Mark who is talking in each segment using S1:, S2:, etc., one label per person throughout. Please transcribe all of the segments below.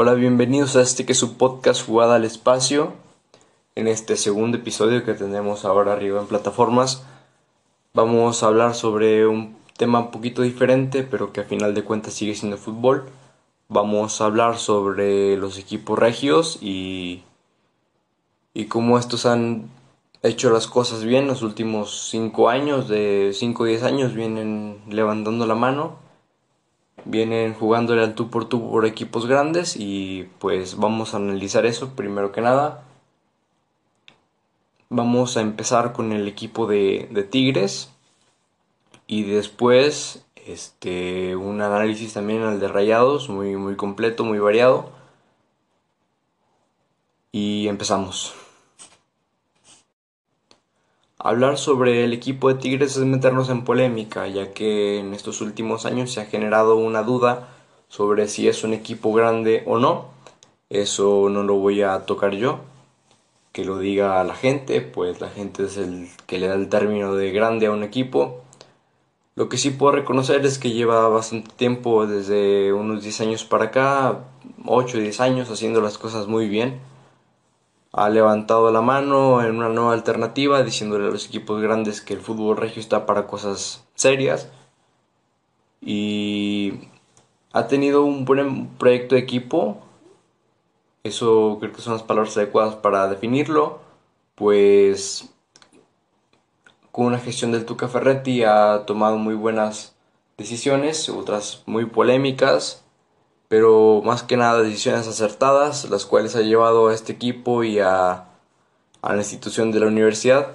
S1: Hola, bienvenidos a este que es su podcast Jugada al Espacio. En este segundo episodio que tenemos ahora arriba en plataformas, vamos a hablar sobre un tema un poquito diferente, pero que a final de cuentas sigue siendo fútbol. Vamos a hablar sobre los equipos regios y, y cómo estos han hecho las cosas bien los últimos 5 años, de 5 o 10 años, vienen levantando la mano vienen jugándole al tú por tú por equipos grandes y pues vamos a analizar eso primero que nada. Vamos a empezar con el equipo de, de Tigres y después este un análisis también al de Rayados, muy muy completo, muy variado. Y empezamos. Hablar sobre el equipo de Tigres es meternos en polémica, ya que en estos últimos años se ha generado una duda sobre si es un equipo grande o no. Eso no lo voy a tocar yo, que lo diga la gente, pues la gente es el que le da el término de grande a un equipo. Lo que sí puedo reconocer es que lleva bastante tiempo, desde unos 10 años para acá, 8 o 10 años, haciendo las cosas muy bien ha levantado la mano en una nueva alternativa, diciéndole a los equipos grandes que el fútbol regio está para cosas serias. Y ha tenido un buen proyecto de equipo. Eso creo que son las palabras adecuadas para definirlo. Pues con una gestión del Tuca Ferretti ha tomado muy buenas decisiones, otras muy polémicas pero más que nada decisiones acertadas, las cuales ha llevado a este equipo y a, la institución de la universidad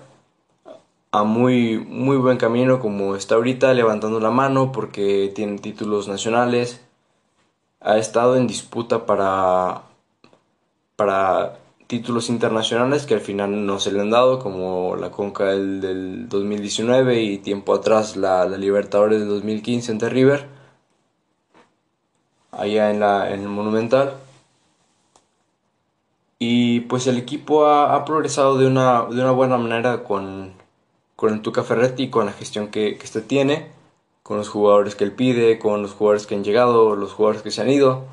S1: a muy, muy buen camino como está ahorita, levantando la mano porque tiene títulos nacionales, ha estado en disputa para, para títulos internacionales que al final no se le han dado, como la Conca del, del 2019 y tiempo atrás la, la Libertadores del 2015 ante River allá en, la, en el Monumental. Y pues el equipo ha, progresado de una, de una, buena manera con, con el Tuca Ferretti, con la gestión que, que este tiene, con los jugadores que él pide, con los jugadores que han llegado, los jugadores que se han ido.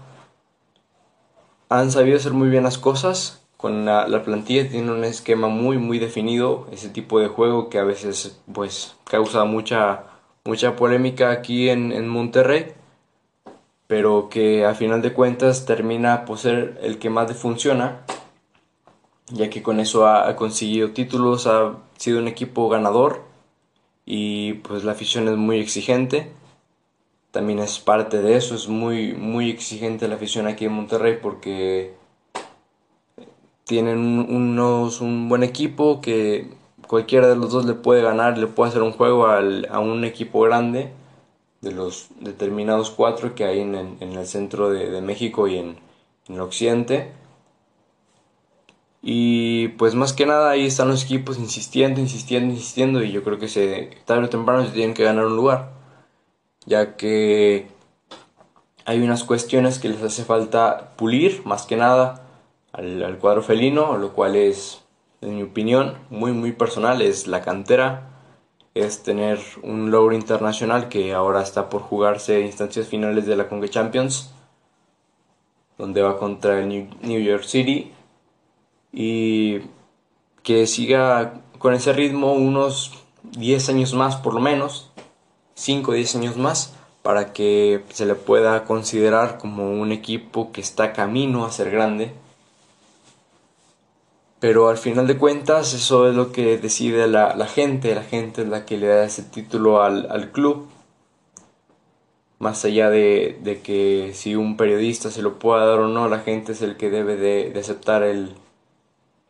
S1: Han sabido hacer muy bien las cosas, con la, la, plantilla tiene un esquema muy muy definido, ese tipo de juego que a veces pues causa mucha, mucha polémica aquí en, en Monterrey pero que a final de cuentas termina por ser el que más le funciona, ya que con eso ha, conseguido títulos, ha sido un equipo ganador y pues la afición es muy exigente. También es parte de eso, es muy, muy exigente la afición aquí en Monterrey porque tienen unos, un buen equipo que cualquiera de los dos le puede ganar, le puede hacer un juego a un equipo grande de los determinados cuatro que hay en, el centro de, México y en, el occidente. Y pues más que nada ahí están los equipos insistiendo, insistiendo, insistiendo y yo creo que se, tarde o temprano se tienen que ganar un lugar. Ya que hay unas cuestiones que les hace falta pulir más que nada al, al cuadro felino, lo cual es, en mi opinión, muy muy personal, es la cantera es tener un logro internacional que ahora está por jugarse instancias finales de la Conga Champions, donde va contra el New York City y que siga con ese ritmo unos 10 años más por lo menos, 5 o 10 años más, para que se le pueda considerar como un equipo que está camino a ser grande pero al final de cuentas eso es lo que decide la, la gente, la gente es la que le da ese título al, al club. Más allá de, de, que si un periodista se lo pueda dar o no, la gente es el que debe de, aceptar el,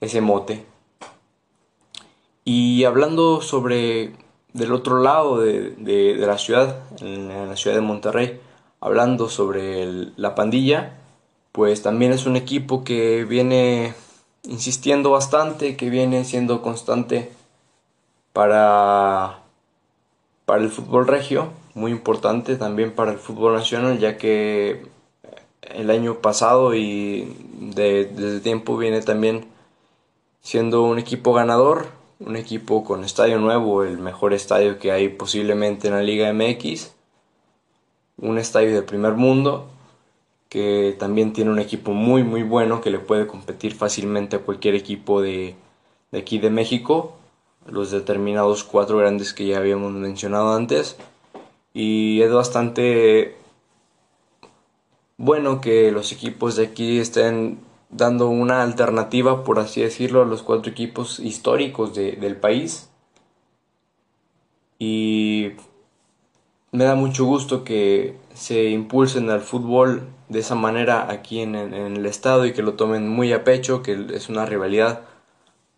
S1: ese mote. Y hablando sobre del otro lado de, de, de la ciudad, en, la ciudad de Monterrey, hablando sobre la pandilla, pues también es un equipo que viene insistiendo bastante, que viene siendo constante para, para el fútbol regio, muy importante también para el fútbol nacional, ya que el año pasado y de, desde tiempo viene también siendo un equipo ganador, un equipo con estadio nuevo, el mejor estadio que hay posiblemente en la Liga MX, un estadio de primer mundo que también tiene un equipo muy muy bueno que le puede competir fácilmente a cualquier equipo de, de aquí de México, los determinados cuatro grandes que ya habíamos mencionado antes. Y es bastante bueno que los equipos de aquí estén dando una alternativa, por así decirlo, a los cuatro equipos históricos del país. Y me da mucho gusto que se impulsen al fútbol de esa manera aquí en, el estado y que lo tomen muy a pecho, que es una rivalidad.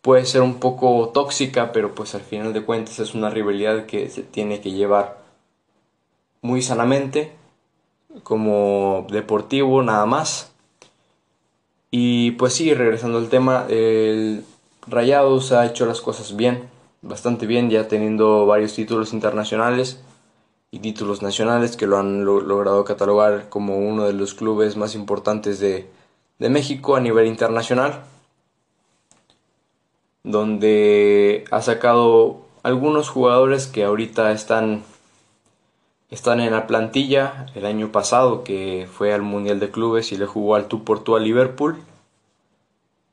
S1: Puede ser un poco tóxica, pero pues al final de cuentas es una rivalidad que se tiene que llevar muy sanamente, como deportivo nada más. Y pues sí, regresando al tema, el Rayados ha hecho las cosas bien, bastante bien, ya teniendo varios títulos internacionales y títulos nacionales que lo han logrado catalogar como uno de los clubes más importantes de, México a nivel internacional, donde ha sacado algunos jugadores que ahorita están, están en la plantilla. El año pasado que fue al Mundial de Clubes y le jugó al tú por tú a Liverpool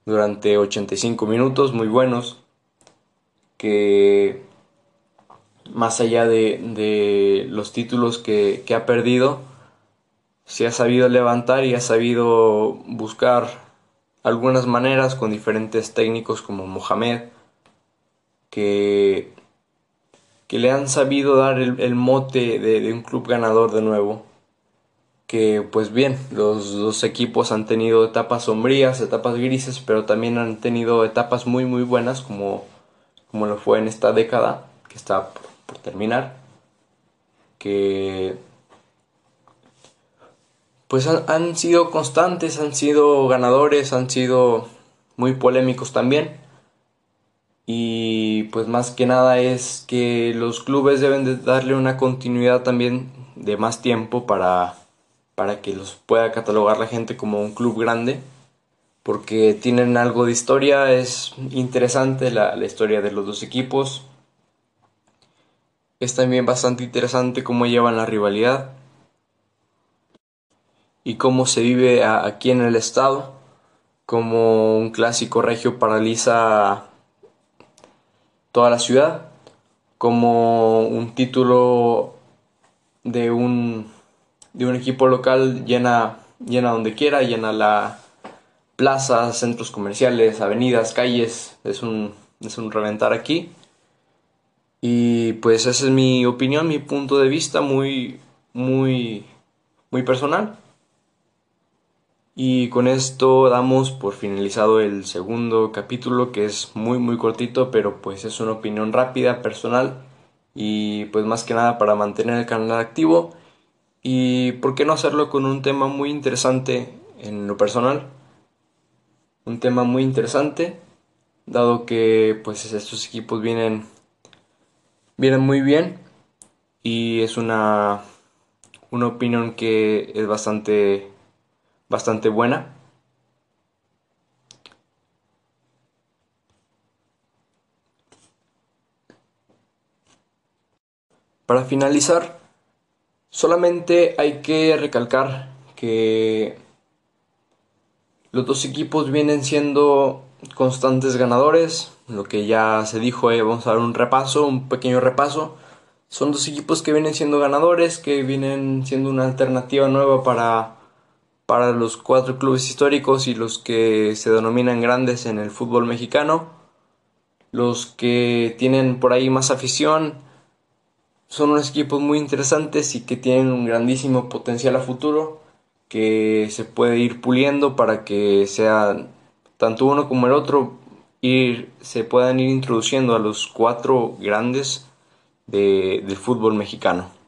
S1: durante 85 minutos muy buenos que más allá de, los títulos que, ha perdido, se ha sabido levantar y ha sabido buscar algunas maneras con diferentes técnicos como Mohamed, que, que le han sabido dar el, mote de, un club ganador de nuevo. Que pues bien, los dos equipos han tenido etapas sombrías, etapas grises, pero también han tenido etapas muy muy buenas como, como lo fue en esta década que está terminar, que pues han, sido constantes, han sido ganadores, han sido muy polémicos también. Y pues más que nada es que los clubes deben de darle una continuidad también de más tiempo para, para que los pueda catalogar la gente como un club grande. Porque tienen algo de historia, es interesante la, la historia de los dos equipos es también bastante interesante cómo llevan la rivalidad y cómo se vive aquí en el estado, como un clásico regio paraliza toda la ciudad, como un título de un, de un equipo local llena, llena donde quiera, llena la plaza, centros comerciales, avenidas, calles, es un, es un reventar aquí. Y pues esa es mi opinión, mi punto de vista muy, muy, muy personal. Y con esto damos por finalizado el segundo capítulo que es muy muy cortito, pero pues es una opinión rápida, personal y pues más que nada para mantener el canal activo y por qué no hacerlo con un tema muy interesante en lo personal. Un tema muy interesante dado que pues estos equipos vienen vienen muy bien y es una, una opinión que es bastante, bastante buena. Para finalizar, solamente hay que recalcar que los dos equipos vienen siendo constantes ganadores, lo que ya se dijo, eh, vamos a dar un repaso, un pequeño repaso. Son dos equipos que vienen siendo ganadores, que vienen siendo una alternativa nueva para, para los cuatro clubes históricos y los que se denominan grandes en el fútbol mexicano. Los que tienen por ahí más afición son unos equipos muy interesantes y que tienen un grandísimo potencial a futuro que se puede ir puliendo para que sean tanto uno como el otro ir, se puedan ir introduciendo a los cuatro grandes de, del fútbol mexicano.